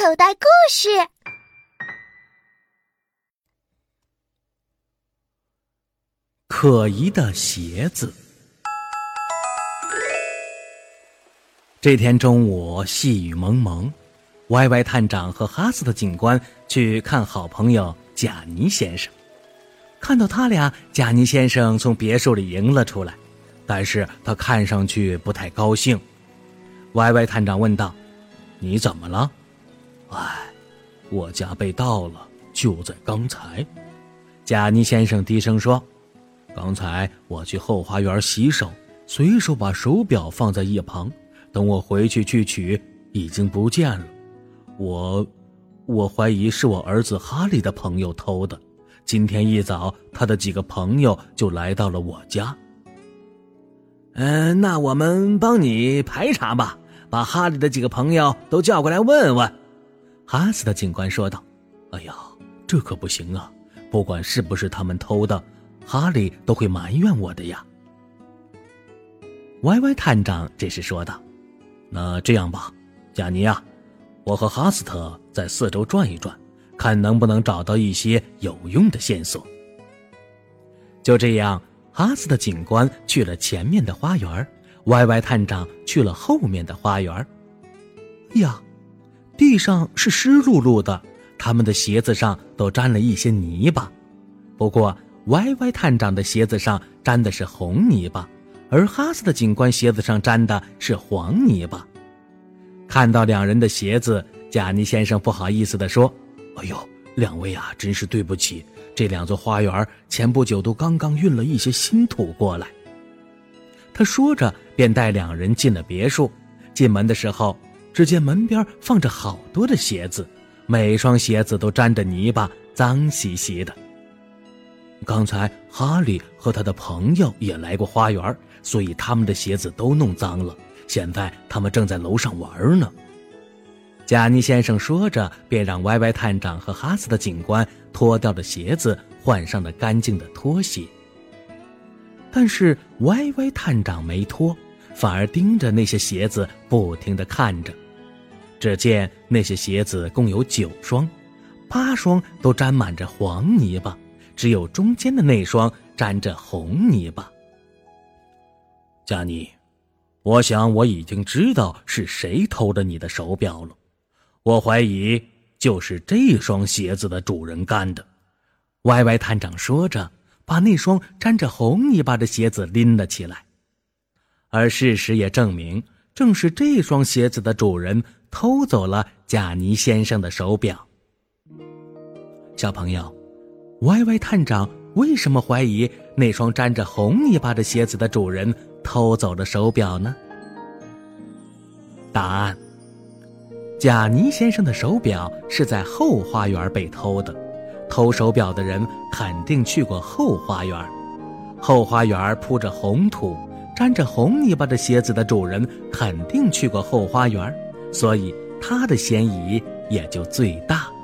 口袋故事：可疑的鞋子。这天中午，细雨蒙蒙，歪歪探长和哈斯特警官去看好朋友贾尼先生。看到他俩，贾尼先生从别墅里迎了出来，但是他看上去不太高兴。歪歪探长问道：“你怎么了？”“哎，我家被盗了，就在刚才。”贾尼先生低声说：“刚才我去后花园洗手，随手把手表放在一旁。”等我回去去取，已经不见了。我，我怀疑是我儿子哈利的朋友偷的。今天一早，他的几个朋友就来到了我家。嗯，那我们帮你排查吧，把哈利的几个朋友都叫过来问问。哈斯的警官说道：“哎呀，这可不行啊！不管是不是他们偷的，哈利都会埋怨我的呀。”歪歪探长这时说道。那这样吧，贾尼呀，我和哈斯特在四周转一转，看能不能找到一些有用的线索。就这样，哈斯特警官去了前面的花园，歪歪探长去了后面的花园。呀，地上是湿漉漉的，他们的鞋子上都沾了一些泥巴。不过，歪歪探长的鞋子上沾的是红泥巴。而哈斯的警官鞋子上沾的是黄泥巴。看到两人的鞋子，贾尼先生不好意思地说：“哎呦，两位啊，真是对不起。这两座花园前不久都刚刚运了一些新土过来。”他说着，便带两人进了别墅。进门的时候，只见门边放着好多的鞋子，每双鞋子都沾着泥巴，脏兮兮的。刚才哈利和他的朋友也来过花园，所以他们的鞋子都弄脏了。现在他们正在楼上玩呢。贾尼先生说着，便让歪歪探长和哈斯的警官脱掉了鞋子，换上了干净的拖鞋。但是歪歪探长没脱，反而盯着那些鞋子不停地看着。只见那些鞋子共有九双，八双都沾满着黄泥巴。只有中间的那双沾着红泥巴。加尼，我想我已经知道是谁偷的你的手表了。我怀疑就是这双鞋子的主人干的。歪歪探长说着，把那双沾着红泥巴的鞋子拎了起来。而事实也证明，正是这双鞋子的主人偷走了贾尼先生的手表。小朋友。歪歪探长为什么怀疑那双沾着红泥巴的鞋子的主人偷走了手表呢？答案：贾尼先生的手表是在后花园被偷的，偷手表的人肯定去过后花园。后花园铺着红土，沾着红泥巴的鞋子的主人肯定去过后花园，所以他的嫌疑也就最大。